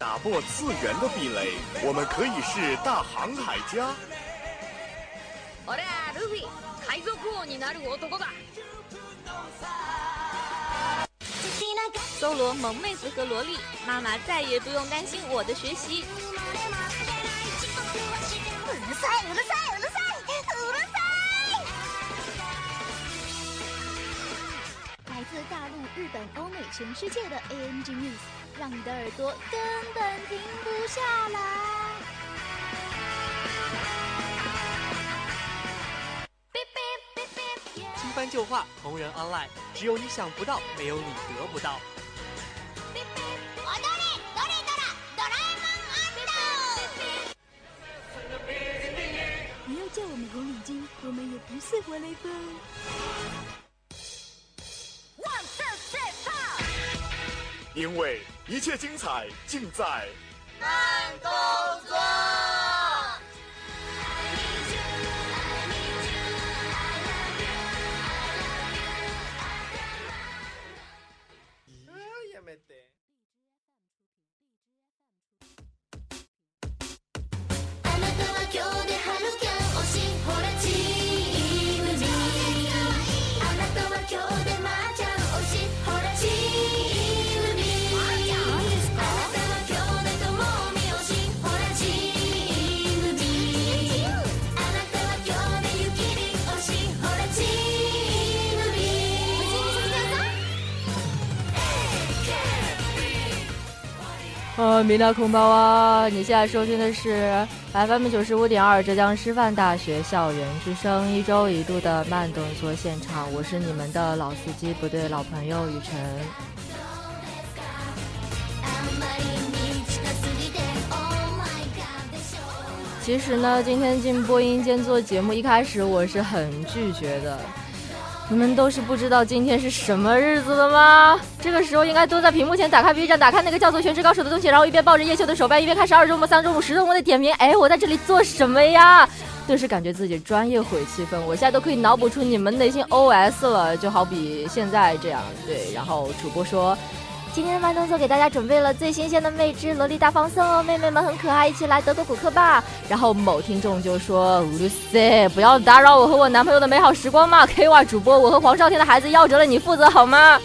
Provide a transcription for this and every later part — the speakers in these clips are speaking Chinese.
打破次元的壁垒，我们可以是大航海家。我俩路飞，海賊王になる男だ。搜罗萌妹子和萝莉，妈妈再也不用担心我的学习。うるさいうるさいうるさいうるさい！来自大陆、日本、欧美、全世界的 ANG News， 让你的耳朵根本停不下来。新番旧话，同人 online，只有你想不到，没有你得不到。不要叫我们红领巾，我们也不是活雷锋。因为一切精彩尽在慢动作。呃，米娜空包啊！你现在收听的是 FM 九十五点二浙江师范大学校园之声一周一度的慢动作现场，我是你们的老司机，不对，老朋友雨辰。其实呢，今天进播音间做节目，一开始我是很拒绝的。你们都是不知道今天是什么日子的吗？这个时候应该都在屏幕前打开 B 站，打开那个叫做《全职高手》的东西，然后一边抱着叶修的手办，一边开始二周目、三周目、十周目的点名。哎，我在这里做什么呀？顿时感觉自己专业毁气氛，我现在都可以脑补出你们内心 OS 了，就好比现在这样。对，然后主播说。今天的慢动作给大家准备了最新鲜的妹汁萝莉大放送哦，妹妹们很可爱，一起来德国骨科吧。然后某听众就说：“乌鲁塞，不要打扰我和我男朋友的美好时光嘛。”K Y 主播，我和黄少天的孩子夭折了，你负责好吗？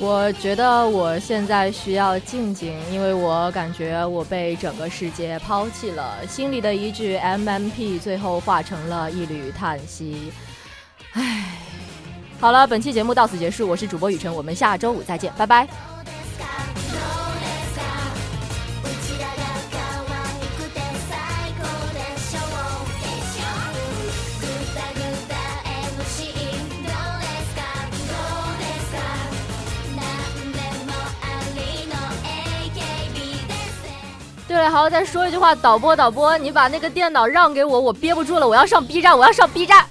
我觉得我现在需要静静，因为我感觉我被整个世界抛弃了。心里的一句 MMP，最后化成了一缕叹息。唉，好了，本期节目到此结束，我是主播雨辰，我们下周五再见，拜拜。对了，好，再说一句话，导播，导播，你把那个电脑让给我，我憋不住了，我要上 B 站，我要上 B 站。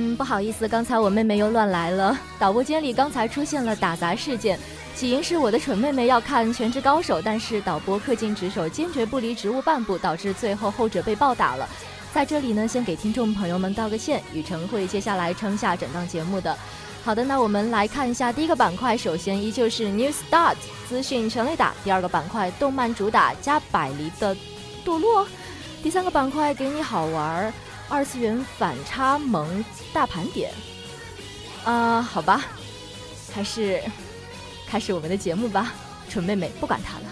嗯，不好意思，刚才我妹妹又乱来了。导播间里刚才出现了打杂事件，起因是我的蠢妹妹要看《全职高手》，但是导播恪尽职守，坚决不离职务半步，导致最后后者被暴打了。在这里呢，先给听众朋友们道个歉，雨辰会接下来撑下整档节目的。好的，那我们来看一下第一个板块，首先依旧是 New Start 资讯全雷打，第二个板块动漫主打加百离的堕落，第三个板块给你好玩儿。二次元反差萌大盘点，啊、好吧，还是开始我们的节目吧。蠢妹妹不管他了。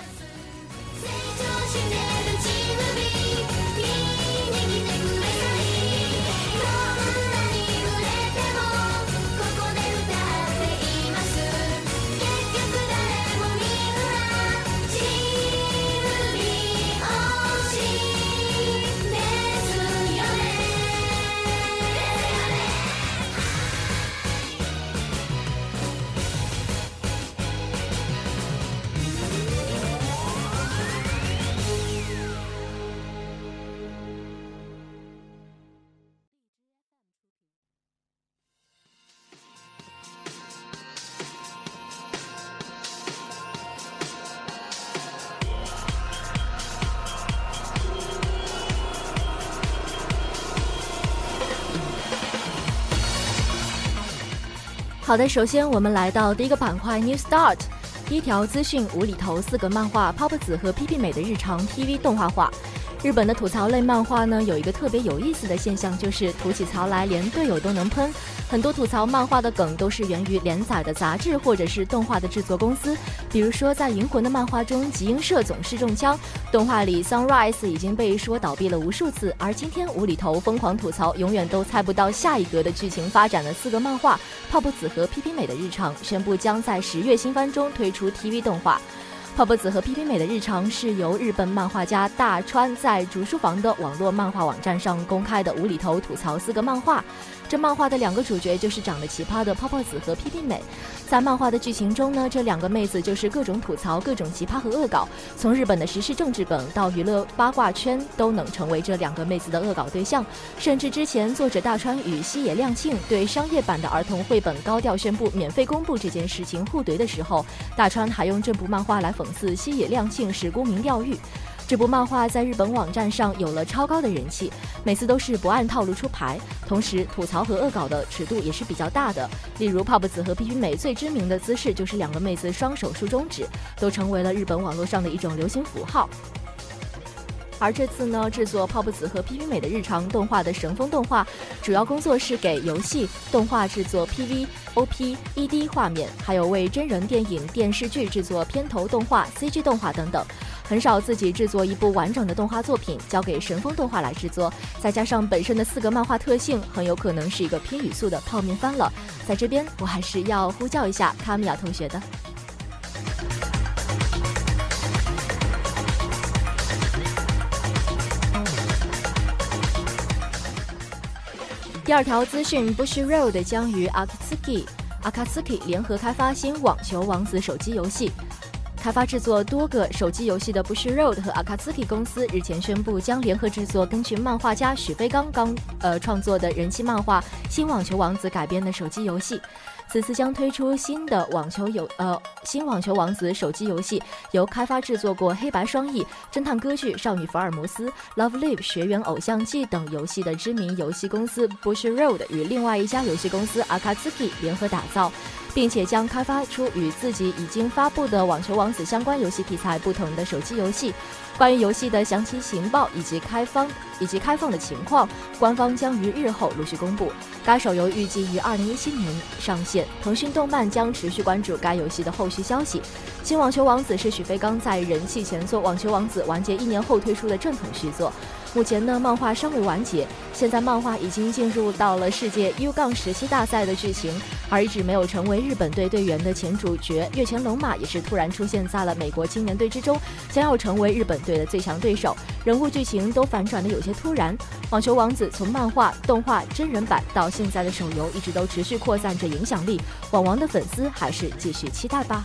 好的，首先我们来到第一个板块 New Start，第一条资讯：无厘头四个漫画 Pop 子和 PP 美的日常 TV 动画化。日本的吐槽类漫画呢，有一个特别有意思的现象，就是吐起槽来连队友都能喷。很多吐槽漫画的梗都是源于连载的杂志或者是动画的制作公司。比如说，在《银魂》的漫画中，集英社总是中枪；动画里 Sunrise 已经被说倒闭了无数次。而今天无厘头疯狂吐槽，永远都猜不到下一格的剧情发展的四个漫画《泡泡子和 PP 美的日常》宣布将在十月新番中推出 TV 动画。泡泡子和 PP 美的日常是由日本漫画家大川在竹书房的网络漫画网站上公开的无厘头吐槽四个漫画。这漫画的两个主角就是长得奇葩的泡泡子和 PP 美。在漫画的剧情中呢，这两个妹子就是各种吐槽、各种奇葩和恶搞，从日本的时事政治梗到娱乐八卦圈，都能成为这两个妹子的恶搞对象。甚至之前作者大川与西野亮庆对商业版的儿童绘本高调宣布免费公布这件事情互怼的时候，大川还用这部漫画来讽刺西野亮庆是沽名钓誉。这部漫画在日本网站上有了超高的人气，每次都是不按套路出牌，同时吐槽和恶搞的尺度也是比较大的。例如泡泡子和 PP 美最知名的姿势就是两个妹子双手竖中指，都成为了日本网络上的一种流行符号。而这次呢，制作泡泡子和 PP 美的日常动画的神风动画，主要工作是给游戏、动画制作 PV、OP、ED 画面，还有为真人电影、电视剧制作片头动画、CG 动画等等。很少自己制作一部完整的动画作品，交给神风动画来制作，再加上本身的四个漫画特性，很有可能是一个拼语速的泡面番了。在这边，我还是要呼叫一下卡米亚同学的。第二条资讯，Bush Road 将与 Akatsuki Akatsuki 联合开发新网球王子手机游戏。开发制作多个手机游戏的 Bush Road 和 Akatsuki 公司日前宣布，将联合制作根据漫画家许飞刚刚呃创作的人气漫画《新网球王子》改编的手机游戏。此次将推出新的网球游呃新网球王子手机游戏，由开发制作过《黑白双翼》《侦探歌剧》《少女福尔摩斯》《Love Live》《学园偶像季》等游戏的知名游戏公司 Bush Road 与另外一家游戏公司 Akatsuki 联合打造。并且将开发出与自己已经发布的《网球王子》相关游戏题材不同的手机游戏。关于游戏的详细情报以及开放以及开放的情况，官方将于日后陆续公布。该手游预计于二零一七年上线，腾讯动漫将持续关注该游戏的后续消息。新《网球王子》是许飞刚在人气前作《网球王子》完结一年后推出的正统续作。目前呢，漫画尚未完结，现在漫画已经进入到了世界 U 杠十七大赛的剧情，而一直没有成为日本队队员的前主角月前龙马也是突然出现在了美国青年队之中，将要成为日本队的最强对手。人物剧情都反转的有些突然。网球王子从漫画、动画、真人版到现在的手游，一直都持续扩散着影响力。网王的粉丝还是继续期待吧。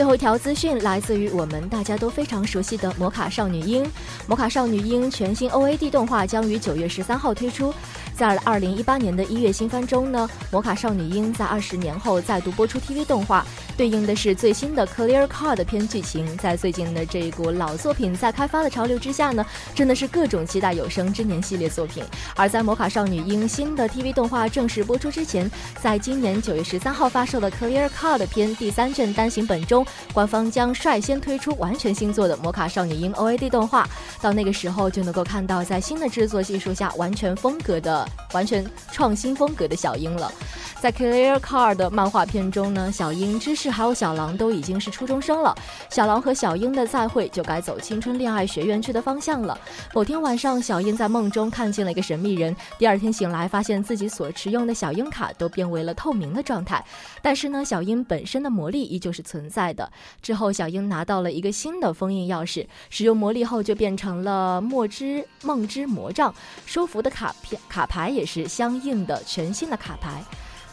最后一条资讯来自于我们大家都非常熟悉的《魔卡少女樱》。《魔卡少女樱》全新 OAD 动画将于九月十三号推出。在二零一八年的一月新番中呢，《魔卡少女樱》在二十年后再度播出 TV 动画，对应的是最新的 Clear Card 篇剧情。在最近的这一股老作品在开发的潮流之下呢，真的是各种期待有生之年系列作品。而在《魔卡少女樱》新的 TV 动画正式播出之前，在今年九月十三号发售的 Clear Card 篇第三卷单行本中，官方将率先推出完全新作的《魔卡少女樱》OAD 动画。到那个时候，就能够看到在新的制作技术下完全风格的。完全创新风格的小樱了。在 Clear Card 的漫画片中呢，小樱、芝士还有小狼都已经是初中生了。小狼和小樱的再会就该走青春恋爱学园区的方向了。某天晚上，小樱在梦中看见了一个神秘人。第二天醒来，发现自己所持用的小樱卡都变为了透明的状态。但是呢，小樱本身的魔力依旧是存在的。之后，小樱拿到了一个新的封印钥匙，使用魔力后就变成了墨之梦之魔杖。收服的卡片卡牌也是相应的全新的卡牌。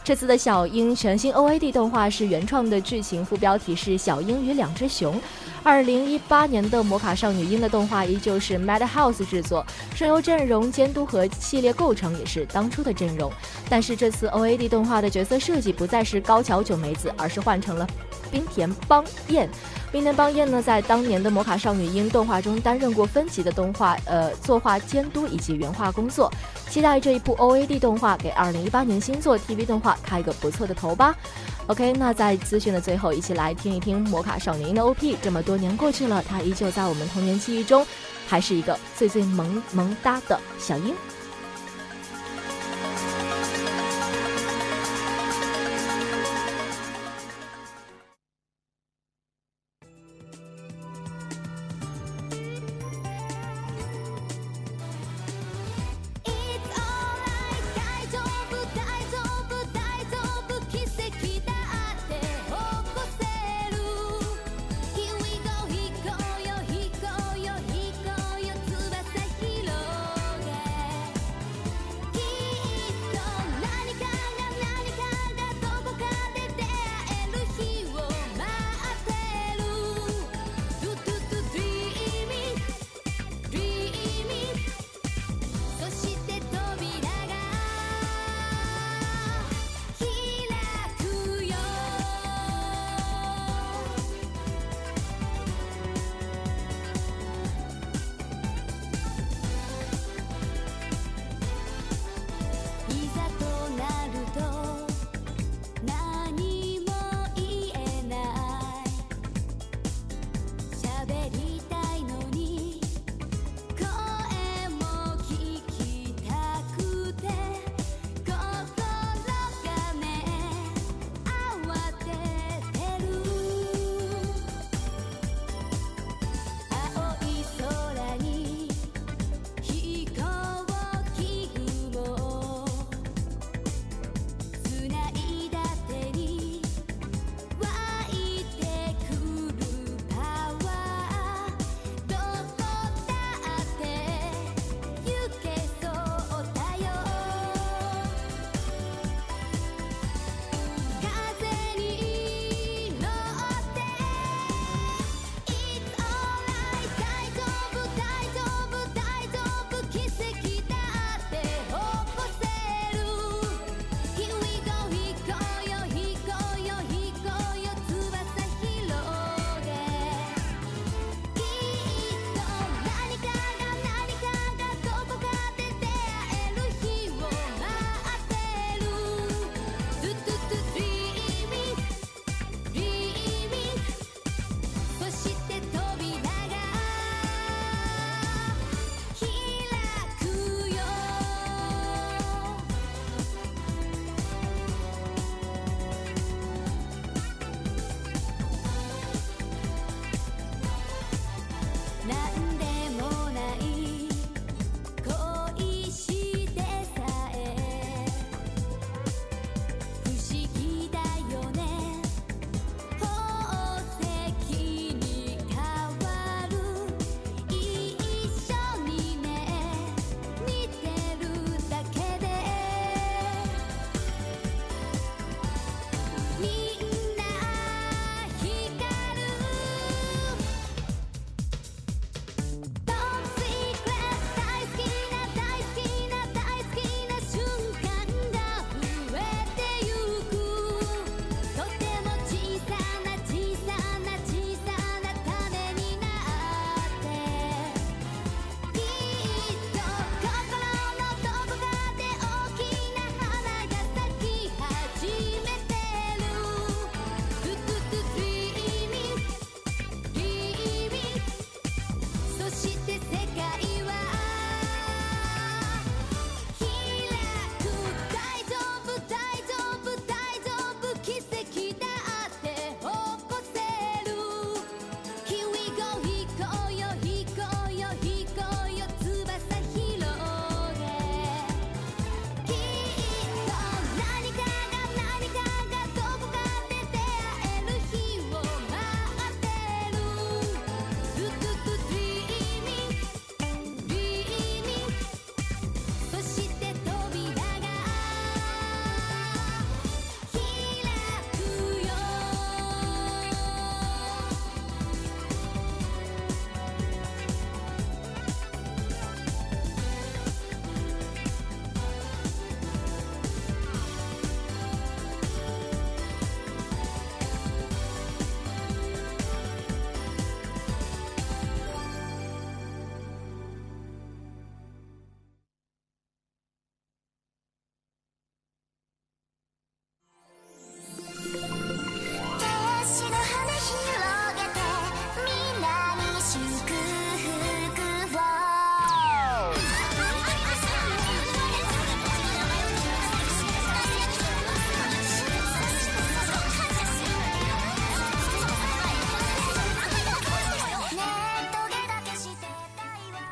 这次的小樱全新 OAD 动画是原创的剧情，副标题是《小樱与两只熊》。二零一八年的《魔卡少女樱》的动画依旧是 Madhouse 制作，声优阵容、监督和系列构成也是当初的阵容。但是这次 OAD 动画的角色设计不再是高桥九美子，而是换成了冰田邦彦。冰田邦彦呢，在当年的《魔卡少女樱》动画中担任过分级的动画呃作画监督以及原画工作。期待这一部 OAD 动画给2018年新作 TV 动画开一个不错的头吧。OK，那在资讯的最后，一起来听一听《魔卡少女樱》的 OP。这么多年过去了，它依旧在我们童年记忆中，还是一个最最萌萌哒的小樱。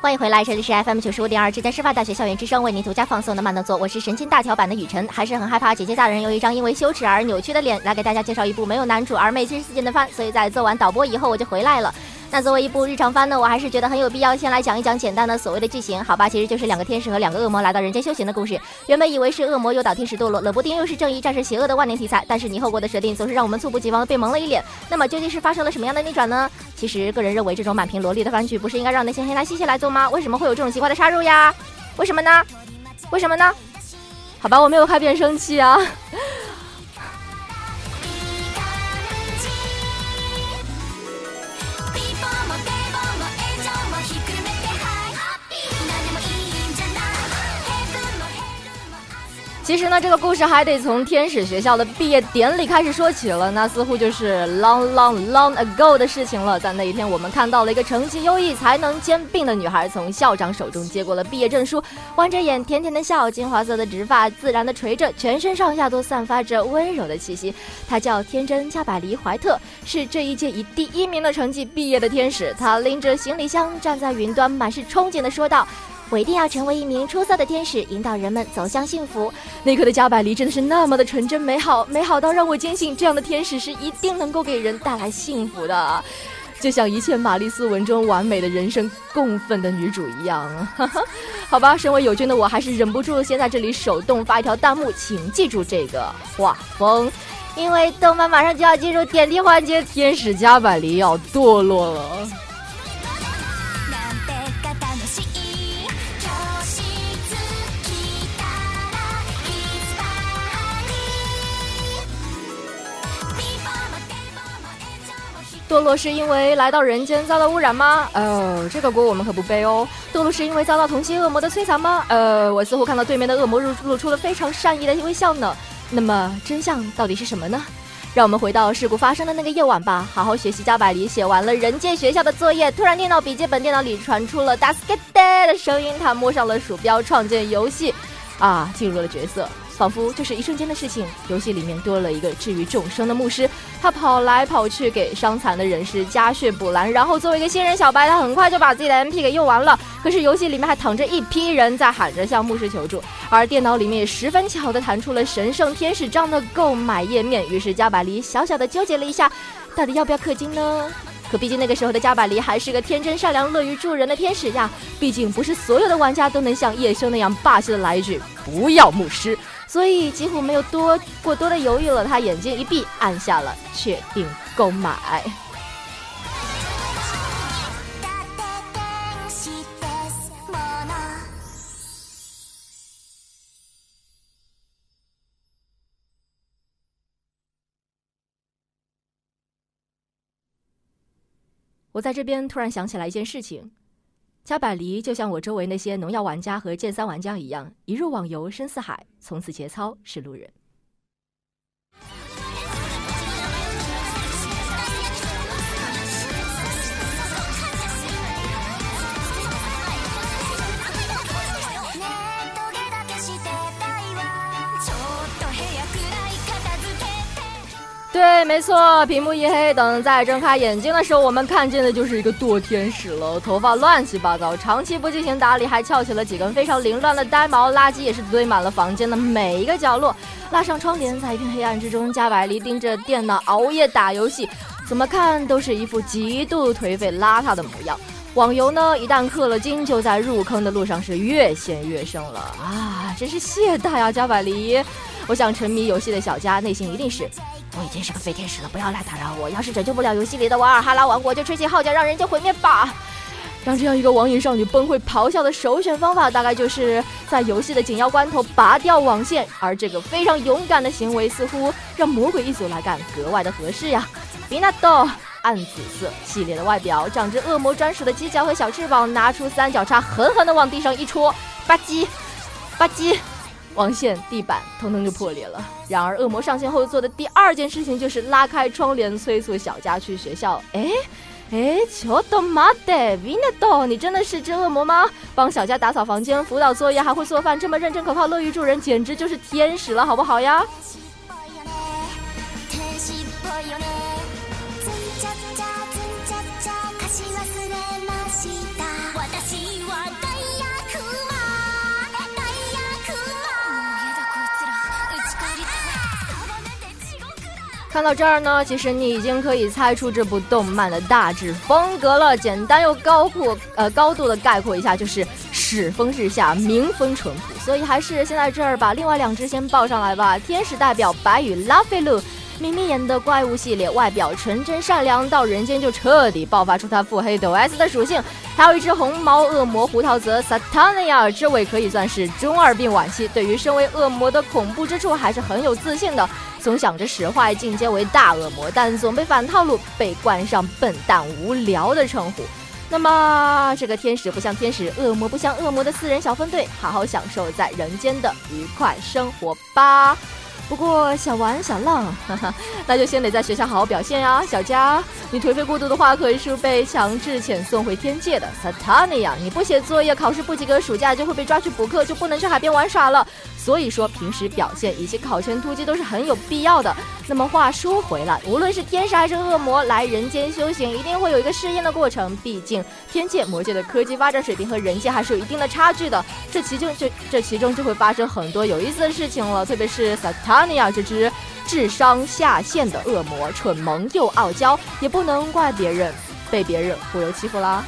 欢迎回来，这里是 FM 九十五点二，浙江师范大学校园之声为您独家放送的慢动作，我是神经大条版的雨辰，还是很害怕姐姐大人用一张因为羞耻而扭曲的脸来给大家介绍一部没有男主而美七十四斤的番，所以在做完导播以后我就回来了。那作为一部日常番呢，我还是觉得很有必要先来讲一讲简单的所谓的剧情，好吧？其实就是两个天使和两个恶魔来到人间修行的故事。原本以为是恶魔诱导天使堕落，冷不丁又是正义战胜邪恶的万年题材，但是泥后国的设定总是让我们猝不及防的被蒙了一脸。那么究竟是发生了什么样的逆转呢？其实个人认为，这种满屏萝莉的番剧不是应该让那些黑男西西来做吗？为什么会有这种奇怪的插入呀？为什么呢？为什么呢？好吧，我没有开变声器啊。其实呢，这个故事还得从天使学校的毕业典礼开始说起了。那似乎就是 long long long ago 的事情了。在那一天，我们看到了一个成绩优异、才能兼并的女孩从校长手中接过了毕业证书，弯着眼，甜甜的笑，金黄色的直发自然的垂着，全身上下都散发着温柔的气息。她叫天真加百利怀特，是这一届以第一名的成绩毕业的天使。她拎着行李箱站在云端，满是憧憬的说道。我一定要成为一名出色的天使，引导人们走向幸福。那刻的加百利真的是那么的纯真美好，美好到让我坚信这样的天使是一定能够给人带来幸福的，就像一切玛丽苏文中完美的人生共愤的女主一样。好吧，身为友军的我还是忍不住先在这里手动发一条弹幕，请记住这个画风，因为动漫马上就要进入点滴环节，天使加百利要堕落了。堕落是因为来到人间遭到污染吗？呃，这个锅我们可不背哦。堕落是因为遭到同性恶魔的摧残吗？呃，我似乎看到对面的恶魔露露出了非常善意的微笑呢。那么真相到底是什么呢？让我们回到事故发生的那个夜晚吧，好好学习。加百里写完了人界学校的作业，突然电脑笔记本电脑里传出了 “daskete” 的声音，他摸上了鼠标，创建游戏，啊，进入了角色。仿佛就是一瞬间的事情，游戏里面多了一个治愈众生的牧师，他跑来跑去给伤残的人士加血补蓝，然后作为一个新人小白，他很快就把自己的 MP 给用完了。可是游戏里面还躺着一批人在喊着向牧师求助，而电脑里面也十分巧的弹出了神圣天使章的购买页面。于是加百利小小的纠结了一下，到底要不要氪金呢？可毕竟那个时候的加百利还是个天真善良、乐于助人的天使呀，毕竟不是所有的玩家都能像叶修那样霸气的来一句不要牧师。所以几乎没有多过多的犹豫了，他眼睛一闭，按下了确定购买。我在这边突然想起来一件事情。加百利就像我周围那些农药玩家和剑三玩家一样，一入网游深似海，从此节操是路人。对，没错，屏幕一黑，等再睁开眼睛的时候，我们看见的就是一个堕天使了。头发乱七八糟，长期不进行打理，还翘起了几根非常凌乱的呆毛，垃圾也是堆满了房间的每一个角落。拉上窗帘，在一片黑暗之中，加百利盯着电脑熬夜打游戏，怎么看都是一副极度颓废邋遢的模样。网游呢，一旦氪了金，就在入坑的路上是越陷越深了啊！真是懈怠啊，加百利。我想沉迷游戏的小佳内心一定是。我已经是个废天使了，不要来打扰我。要是拯救不了游戏里的瓦尔哈拉王国，就吹起号角，让人间毁灭吧。让这样一个网瘾少女崩溃咆哮的首选方法，大概就是在游戏的紧要关头拔掉网线。而这个非常勇敢的行为，似乎让魔鬼一族来干格外的合适呀。比纳多，暗紫色系列的外表，长着恶魔专属的犄角和小翅膀，拿出三角叉，狠狠地往地上一戳，吧唧，吧唧。网线、地板通通就破裂了。然而，恶魔上线后做的第二件事情就是拉开窗帘，催促小佳去学校。哎，哎，求多妈的，维纳多，你真的是只恶魔吗？帮小佳打扫房间、辅导作业，还会做饭，这么认真可靠、乐于助人，简直就是天使了，好不好呀？看到这儿呢，其实你已经可以猜出这部动漫的大致风格了。简单又高阔，呃，高度的概括一下，就是世风日下，民风淳朴。所以还是先在这儿把另外两只先报上来吧。天使代表白羽拉菲鲁。明明演的怪物系列，外表纯真善良，到人间就彻底爆发出他腹黑抖 S 的属性。还有一只红毛恶魔胡桃泽萨塔尼亚，这位可以算是中二病晚期，对于身为恶魔的恐怖之处还是很有自信的，总想着使坏进阶为大恶魔，但总被反套路，被冠上笨蛋无聊的称呼。那么这个天使不像天使，恶魔不像恶魔的四人小分队，好好享受在人间的愉快生活吧。不过想玩想浪，哈哈，那就先得在学校好好表现呀。小佳，你颓废过度的话，可是被强制遣送回天界的。萨塔尼亚，你不写作业，考试不及格，暑假就会被抓去补课，就不能去海边玩耍了。所以说，平时表现以及考前突击都是很有必要的。那么话说回来，无论是天使还是恶魔来人间修行，一定会有一个试验的过程。毕竟天界、魔界的科技发展水平和人界还是有一定的差距的。这其中就这其中就会发生很多有意思的事情了。特别是萨塔尼亚这只智商下线的恶魔，蠢萌又傲娇，也不能怪别人被别人忽悠欺负啦。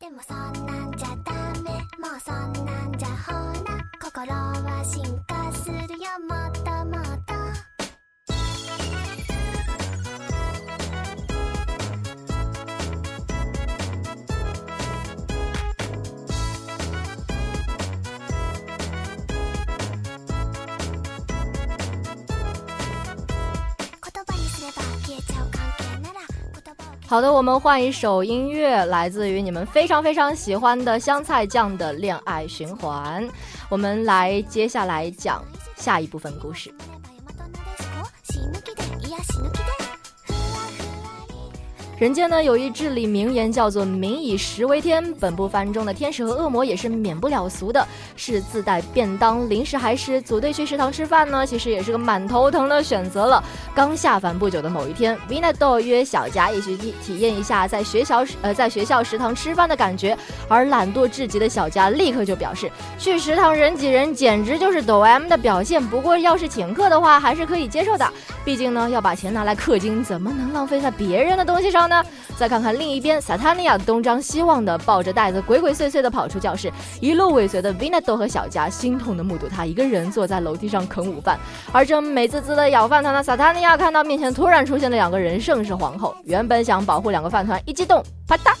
でもそんなんじゃダメもうそんなんじゃほら心は進化 好的，我们换一首音乐，来自于你们非常非常喜欢的香菜酱的恋爱循环。我们来接下来讲下一部分故事。人间呢有一至理名言叫做“民以食为天”。本部番中的天使和恶魔也是免不了俗的，是自带便当、零食还是组队去食堂吃饭呢？其实也是个蛮头疼的选择了。刚下凡不久的某一天 v i n a d o 约小佳一起体体验一下在学校呃在学校食堂吃饭的感觉，而懒惰至极的小佳立刻就表示，去食堂人挤人简直就是抖 M 的表现。不过要是请客的话，还是可以接受的，毕竟呢要把钱拿来氪金，怎么能浪费在别人的东西上呢？再看看另一边，萨塔尼亚东张西望的抱着袋子，鬼鬼祟祟的跑出教室，一路尾随的 vina 都和小佳心痛的目睹他一个人坐在楼梯上啃午饭，而正美滋滋的咬饭团的萨塔尼亚看到面前突然出现的两个人，盛世皇后，原本想保护两个饭团，一激动，啪嗒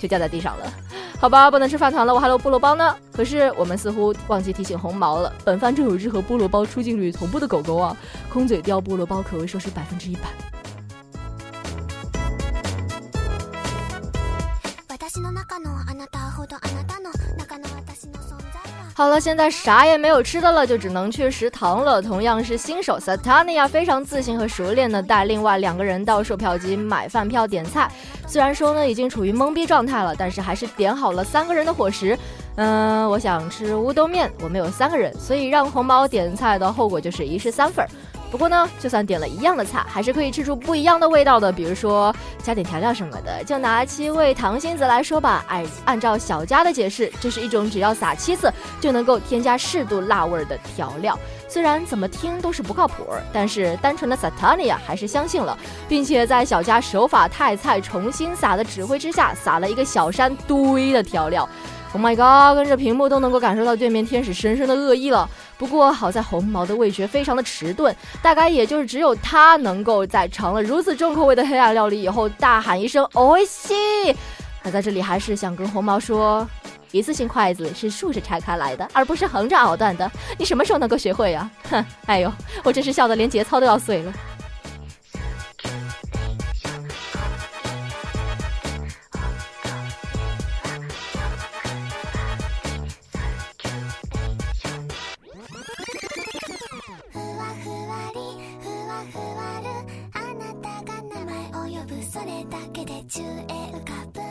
就掉在地上了。好吧，不能吃饭团了，我还有菠萝包呢。可是我们似乎忘记提醒红毛了，本番正有只和菠萝包出镜率同步的狗狗啊，空嘴叼菠萝包可谓说是百分之一百。好了，现在啥也没有吃的了，就只能去食堂了。同样是新手，Satania 非常自信和熟练的带另外两个人到售票机买饭票点菜。虽然说呢已经处于懵逼状态了，但是还是点好了三个人的伙食。嗯，我想吃乌冬面，我们有三个人，所以让红毛点菜的后果就是一式三份儿。不过呢，就算点了一样的菜，还是可以吃出不一样的味道的。比如说加点调料什么的。就拿七味糖心子来说吧，按按照小佳的解释，这是一种只要撒七次就能够添加适度辣味儿的调料。虽然怎么听都是不靠谱，但是单纯的 Satania 还是相信了，并且在小佳手法太菜重新撒的指挥之下，撒了一个小山堆的调料。Oh my god！跟着屏幕都能够感受到对面天使深深的恶意了。不过好在红毛的味觉非常的迟钝，大概也就是只有他能够在尝了如此重口味的黑暗料理以后大喊一声“哦西”。那在这里还是想跟红毛说，一次性筷子是竖着拆开来的，而不是横着咬断的。你什么时候能够学会呀？哼，哎呦，我真是笑得连节操都要碎了。だけで10円浮かぶ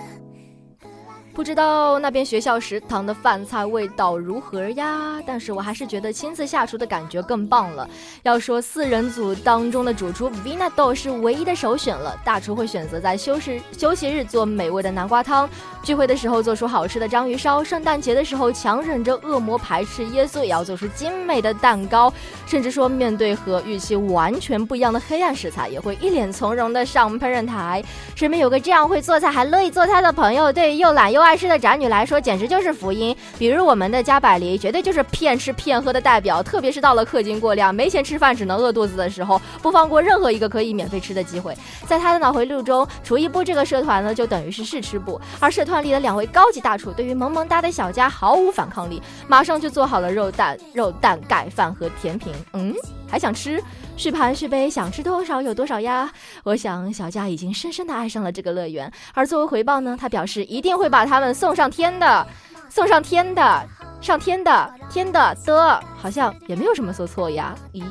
不知道那边学校食堂的饭菜味道如何呀？但是我还是觉得亲自下厨的感觉更棒了。要说四人组当中的主厨 Vina Do 是唯一的首选了。大厨会选择在休息休息日做美味的南瓜汤，聚会的时候做出好吃的章鱼烧，圣诞节的时候强忍着恶魔排斥耶稣也要做出精美的蛋糕，甚至说面对和预期完全不一样的黑暗食材，也会一脸从容的上烹饪台。身边有个这样会做菜还乐意做菜的朋友，对又懒又爱。爱吃的宅女来说，简直就是福音。比如我们的加百利，绝对就是骗吃骗喝的代表。特别是到了氪金过量、没钱吃饭只能饿肚子的时候，不放过任何一个可以免费吃的机会。在他的脑回路中，厨艺部这个社团呢，就等于是试吃部。而社团里的两位高级大厨，对于萌萌哒的小家毫无反抗力，马上就做好了肉蛋、肉蛋盖饭和甜品。嗯，还想吃？续盘续杯，想吃多少有多少呀！我想小佳已经深深的爱上了这个乐园，而作为回报呢，他表示一定会把他们送上天的，送上天的，上天的，天的的，好像也没有什么说错呀？咦？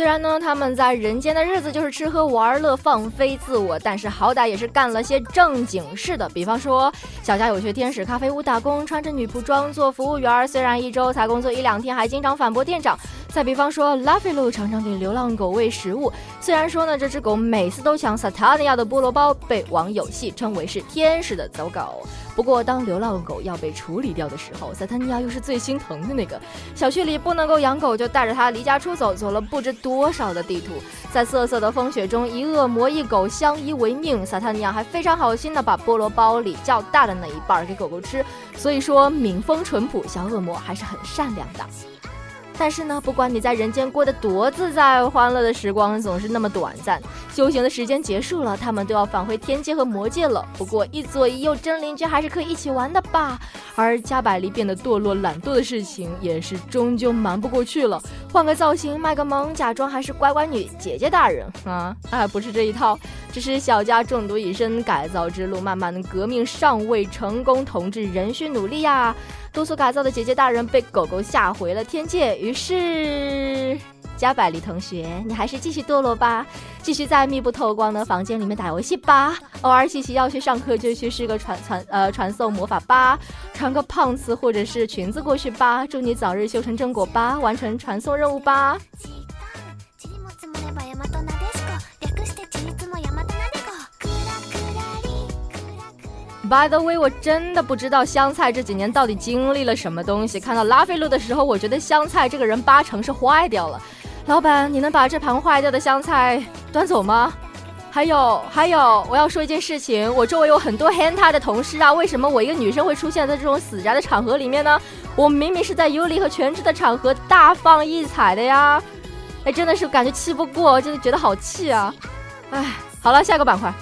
虽然呢，他们在人间的日子就是吃喝玩乐、放飞自我，但是好歹也是干了些正经事的。比方说，小家有去天使咖啡屋打工，穿着女仆装做服务员，虽然一周才工作一两天，还经常反驳店长。再比方说，拉菲路常常给流浪狗喂食物，虽然说呢，这只狗每次都抢萨塔尼亚的菠萝包，被网友戏称为是天使的走狗。不过，当流浪狗要被处理掉的时候，萨塔尼亚又是最心疼的那个。小区里不能够养狗，就带着它离家出走，走了不知多少的地图。在瑟瑟的风雪中，一恶魔一狗相依为命。萨塔尼亚还非常好心的把菠萝包里较大的那一半给狗狗吃。所以说，民风淳朴，小恶魔还是很善良的。但是呢，不管你在人间过得多自在，欢乐的时光总是那么短暂。修行的时间结束了，他们都要返回天界和魔界了。不过一左一右真邻居还是可以一起玩的吧。而加百利变得堕落懒惰的事情也是终究瞒不过去了。换个造型，卖个萌，假装还是乖乖女姐姐大人啊！哎，不是这一套，只是小家中毒已深，改造之路漫漫革命尚未成功，同志仍需努力呀。督促改造的姐姐大人被狗狗吓回了天界，于是加百利同学，你还是继续堕落吧，继续在密不透光的房间里面打游戏吧，偶尔琪琪要去上课就去试个传传呃传送魔法吧，穿个胖子或者是裙子过去吧，祝你早日修成正果吧，完成传送任务吧。By the way，我真的不知道香菜这几年到底经历了什么东西。看到拉菲路的时候，我觉得香菜这个人八成是坏掉了。老板，你能把这盘坏掉的香菜端走吗？还有还有，我要说一件事情，我周围有很多 hentai 的同事啊，为什么我一个女生会出现在这种死宅的场合里面呢？我明明是在尤里和全职的场合大放异彩的呀！哎，真的是感觉气不过，真的觉得好气啊！哎，好了，下个板块。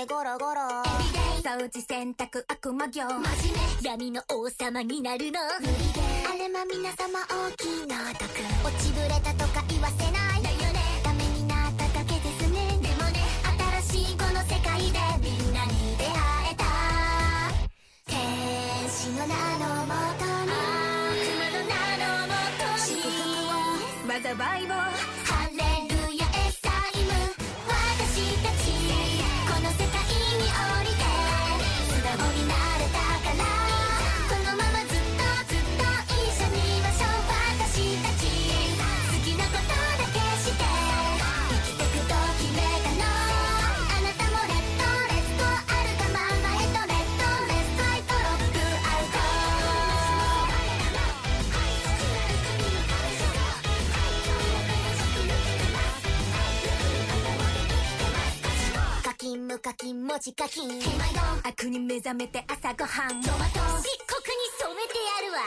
ジャージでゴロゴロ。掃除洗濯悪魔業。闇の王様になるの。あれま皆様大きな毒落ちぶれたとか言わせない。だよね。ダメになっただけですね。でもね新しいこの世界でみんなに出会えた。天使の名のもとに。悪魔の名のもとに。祝福を。災いを金文字書き悪に目覚めて朝ごはん。漆黒に染めてやるわ。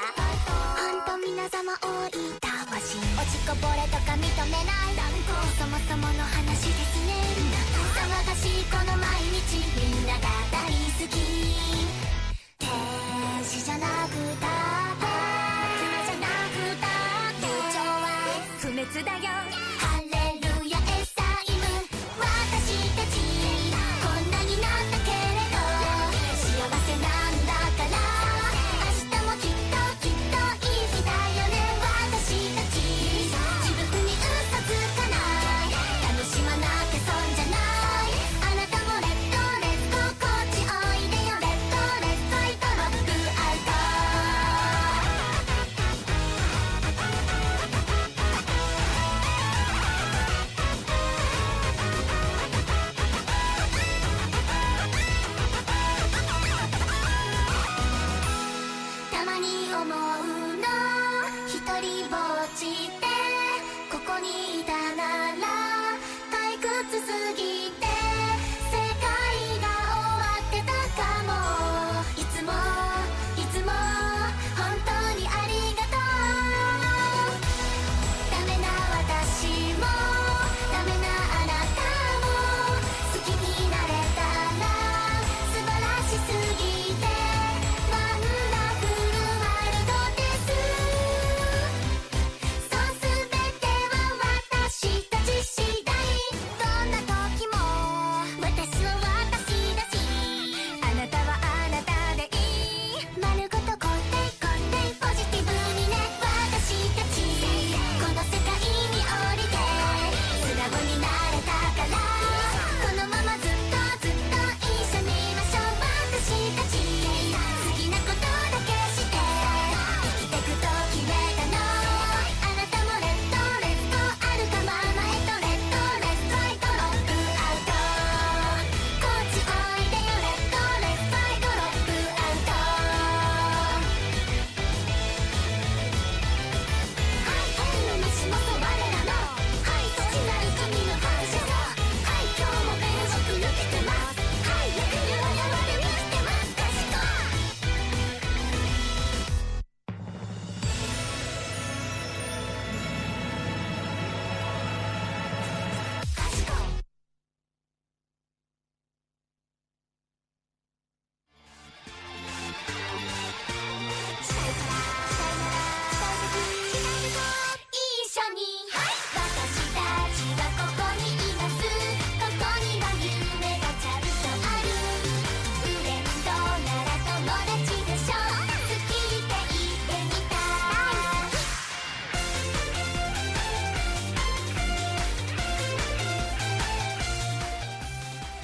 本当皆様多いたわし。落ちこぼれとか認めない。そもそもの話ですね。騒がしいこの毎日みんなが大好き。天使じゃなくたって。雲じゃなくたって。友情は不滅だよ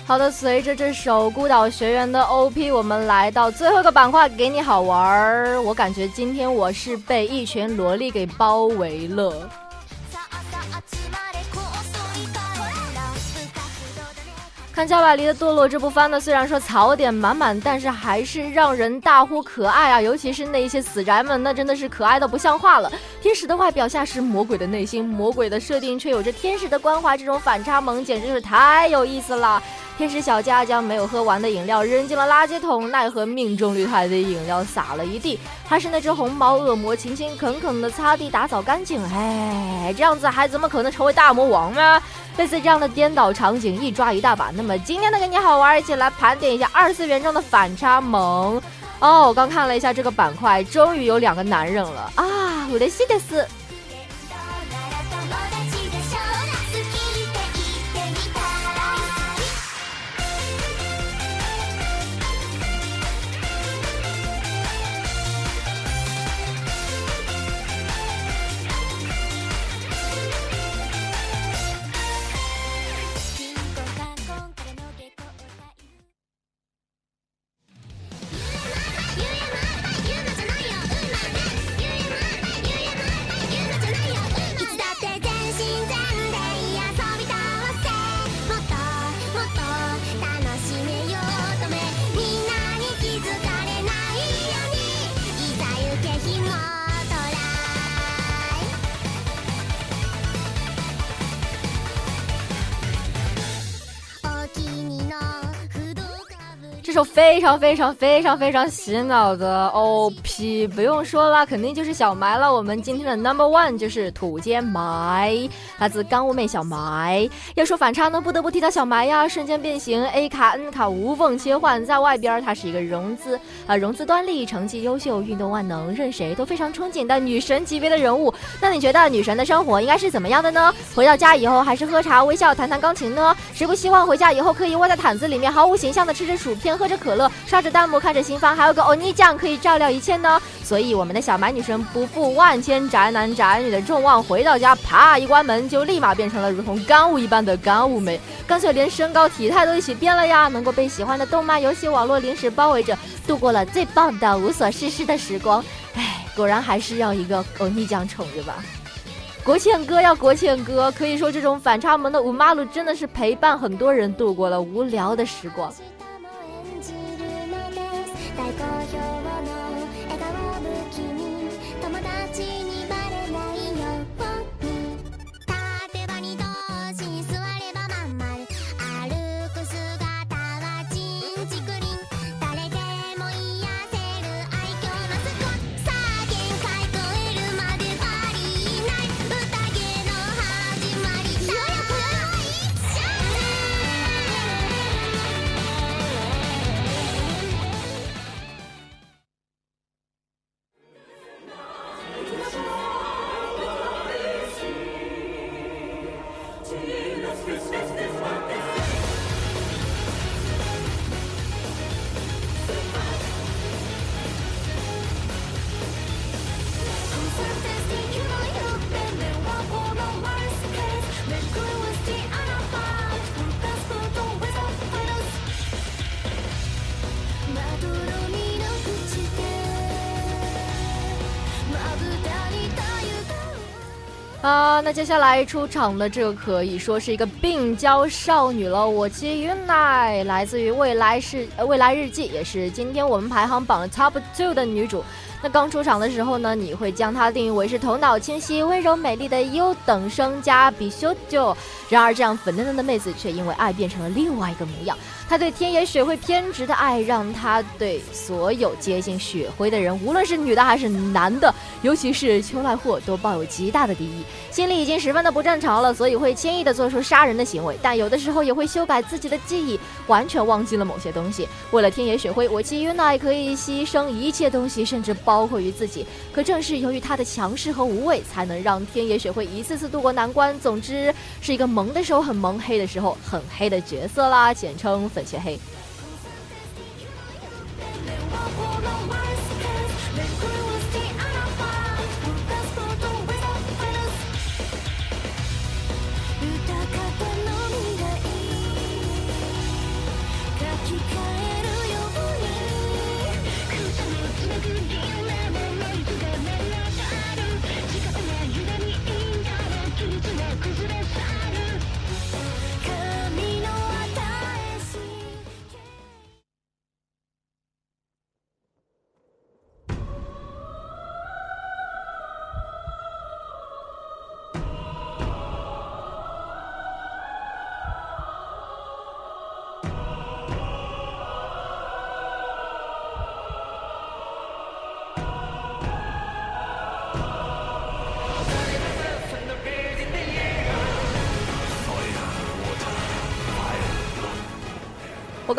好的，随着这首《孤岛学园》的 OP，我们来到最后一个板块，给你好玩儿。我感觉今天我是被一群萝莉给包围了。さあさあ集まれこっそりからラップ活動だね看加百利的堕落这部番呢，虽然说槽点满满，但是还是让人大呼可爱啊！尤其是那些死宅们，那真的是可爱的不像话了。天使的外表下是魔鬼的内心，魔鬼的设定却有着天使的关怀，这种反差萌简直是太有意思了。 天使小佳将没有喝完的饮料扔进了垃圾桶，奈何命中率太低，饮料洒了一地。还是那只红毛恶魔勤勤恳恳的擦地打扫干净，哎，这样子还怎么可能成为大魔王呢？类似这样的颠倒场景一抓一大把。那么今天的给你好玩，一起来盘点一下二次元中的反差萌。哦，我刚看了一下这个板块，终于有两个男人了啊！嬉しいです。 这首非常非常非常非常洗脑的 OP，不用说了，肯定就是小埋了。我们今天的 Number One 就是土间埋，来自干物妹小埋。要说反差呢，不得不提到小埋呀，瞬间变形，A 卡 N 卡无缝切换，在外边她是一个融资啊融资端丽，成绩优秀，运动万能，任谁都非常憧憬的女神级别的人物。那你觉得女神的生活应该是怎么样的呢？回到家以后还是喝茶微笑弹弹钢琴呢？谁不希望回家以后可以窝在毯子里面毫无形象的吃着薯片喝着可乐刷着弹幕看着新番，还有个欧尼酱可以照料一切呢？所以我们的小白女神不负万千宅男宅女的众望，回到家啪一关门就立马变成了如同干物一般的干物美，干脆连身高体态都一起变了呀！能够被喜欢的动漫、游戏、网络零食包围着，度过了最棒的无所事事的时光。唉，果然还是要一个欧尼酱宠着吧。国庆歌要国庆歌，可以说这种反差萌的五马路真的是陪伴很多人度过了无聊的时光。那接下来出场的这个可以说是一个病娇少女了。我妻云奈来自于未来是未来日记，也是今天我们排行榜 top two 的女主。那刚出场的时候呢，你会将她定义为是头脑清晰、温柔美丽的优等生加比修就。然而，这样粉嫩嫩的妹子却因为爱变成了另外一个模样。他对天野雪辉偏执的爱，让他对所有接近雪辉的人，无论是女的还是男的，尤其是秋濑货，都抱有极大的敌意。心里已经十分的不正常了，所以会轻易的做出杀人的行为。但有的时候也会修改自己的记忆，完全忘记了某些东西。为了天野雪辉，我基于奈可以牺牲一切东西，甚至包括于自己。可正是由于他的强势和无畏，才能让天野雪辉一次次度过难关。总之，是一个萌的时候很萌，黑的时候很黑的角色啦，简称。切黑。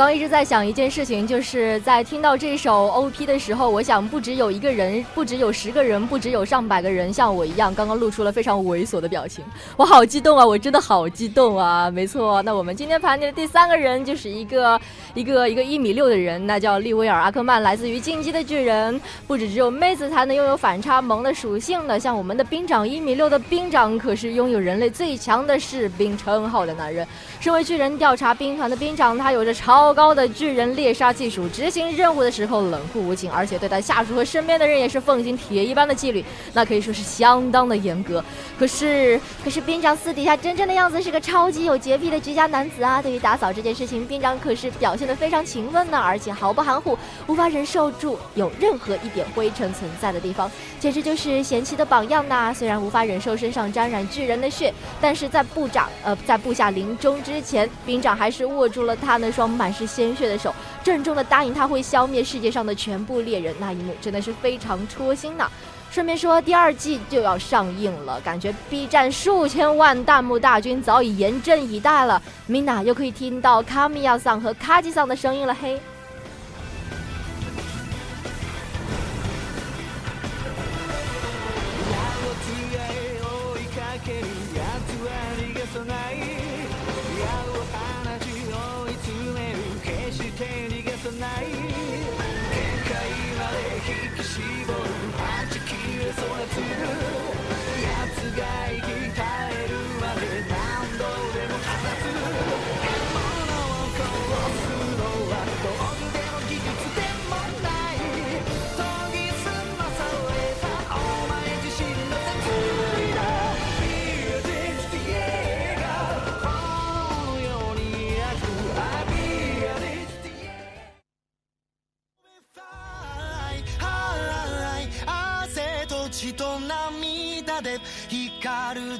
刚一直在想一件事情，就是在听到这首 OP 的时候，我想不只有一个人，不只有十个人，不只有上百个人像我一样，刚刚露出了非常猥琐的表情。我好激动啊！我真的好激动啊！没错，那我们今天盘点的第三个人就是一个一个一个一米六的人，那叫利威尔·阿克曼，来自于《进击的巨人》。不止只有妹子才能拥有反差萌的属性的，像我们的兵长一米六的兵长，可是拥有人类最强的士兵称号的男人。身为巨人调查兵团的兵长，他有着超高的巨人猎杀技术，执行任务的时候冷酷无情，而且对待下属和身边的人也是奉行铁一般的纪律，那可以说是相当的严格。可是，可是兵长私底下真正的样子是个超级有洁癖的居家男子啊！对于打扫这件事情，兵长可是表现得非常勤奋呢，而且毫不含糊，无法忍受住有任何一点灰尘存在的地方，简直就是贤妻的榜样呐！虽然无法忍受身上沾染巨人的血，但是在部长呃在部下临终之前，兵长还是握住了他那双满满是鲜血的手，郑重的答应他会消灭世界上的全部猎人，那一幕真的是非常戳心呐。顺便说，第二季就要上映了，感觉 B 站数千万弹幕大军早已严阵以待了。Mina 又可以听到卡米亚桑和卡吉桑的声音了，嘿。this one too.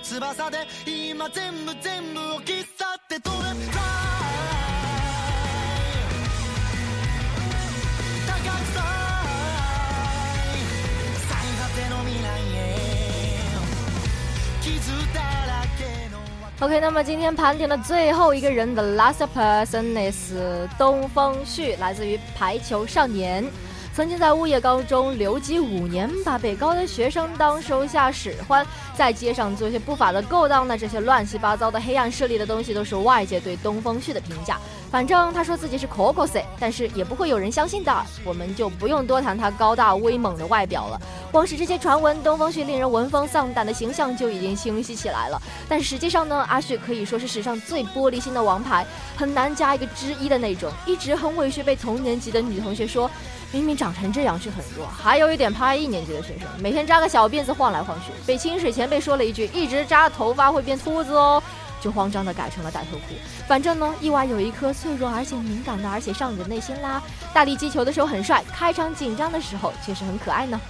翼で今全部全部を切っ去って飛べ Fly 高くさ最果ての未来へ傷だらけの OK，那么今天盘点的最后一个人的 last person is 东风旭，来自于排球少年。 曾经在物业高中留级五年，把北高的学生当手下使唤，在街上做些不法的勾当，那这些乱七八糟的黑暗势力的东西，都是外界对东风旭的评价。反正他说自己是 Coco 但是也不会有人相信的。我们就不用多谈他高大威猛的外表了，光是这些传闻，东风旭令人闻风丧胆的形象就已经清晰起来了。但实际上呢，阿旭可以说是史上最玻璃心的王牌，很难加一个之一的那种，一直很委屈，被同年级的女同学说。明明长成这样却很弱，还有一点怕一年级的学生，每天扎个小辫子晃来晃去，被清水前辈说了一句“一直扎头发会变秃子哦”，就慌张的改成了戴头裤。反正呢，意外有一颗脆弱而且敏感的而且少女的内心啦。大力击球的时候很帅，开场紧张的时候确实很可爱呢。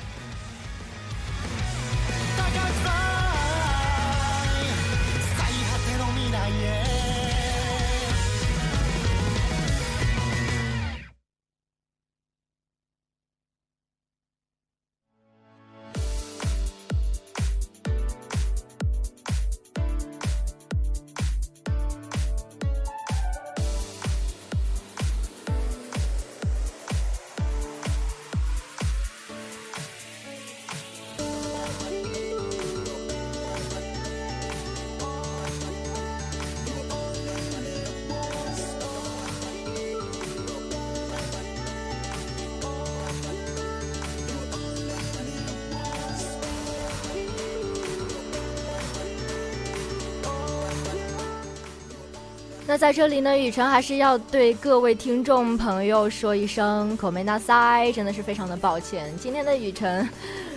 在这里呢，雨辰还是要对各位听众朋友说一声口没那塞，真的是非常的抱歉。今天的雨辰，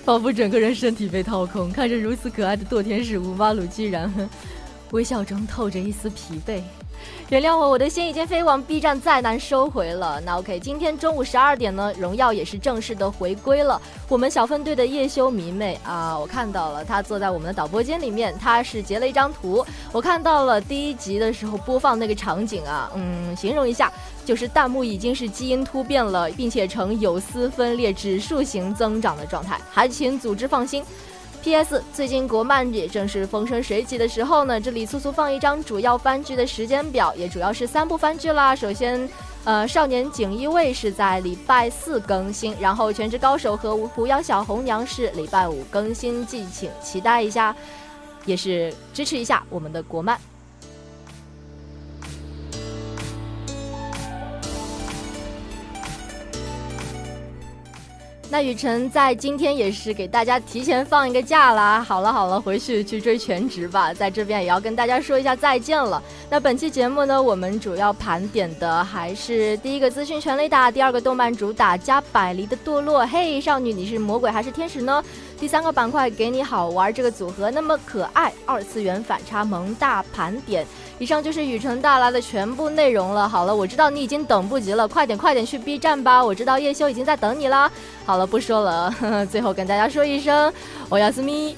仿佛整个人身体被掏空，看着如此可爱的堕天使乌巴鲁，居然微笑中透着一丝疲惫。原谅我，我的心已经飞往 B 站，再难收回了。那 OK，今天中午十二点呢，荣耀也是正式的回归了。我们小分队的叶修迷妹啊，我看到了，她坐在我们的导播间里面，她是截了一张图。我看到了第一集的时候播放那个场景啊，嗯，形容一下，就是弹幕已经是基因突变了，并且呈有丝分裂指数型增长的状态，还请组织放心。P.S. 最近国漫也正是风生水起的时候呢，这里速速放一张主要番剧的时间表，也主要是三部番剧啦。首先，呃，《少年锦衣卫》是在礼拜四更新，然后《全职高手》和《狐妖小红娘》是礼拜五更新，敬请期待一下，也是支持一下我们的国漫。那雨辰在今天也是给大家提前放一个假啦。好了好了，回去去追全职吧。在这边也要跟大家说一下再见了。那本期节目呢，我们主要盘点的还是第一个资讯全雷达，第二个动漫主打加百离的堕落。嘿，少女你是魔鬼还是天使呢？第三个板块给你好玩这个组合那么可爱，二次元反差萌大盘点。以上就是雨辰带来的全部内容了。好了，我知道你已经等不及了，快点快点去 B 站吧！我知道叶修已经在等你啦。好了，不说了，最后跟大家说一声，我要思密。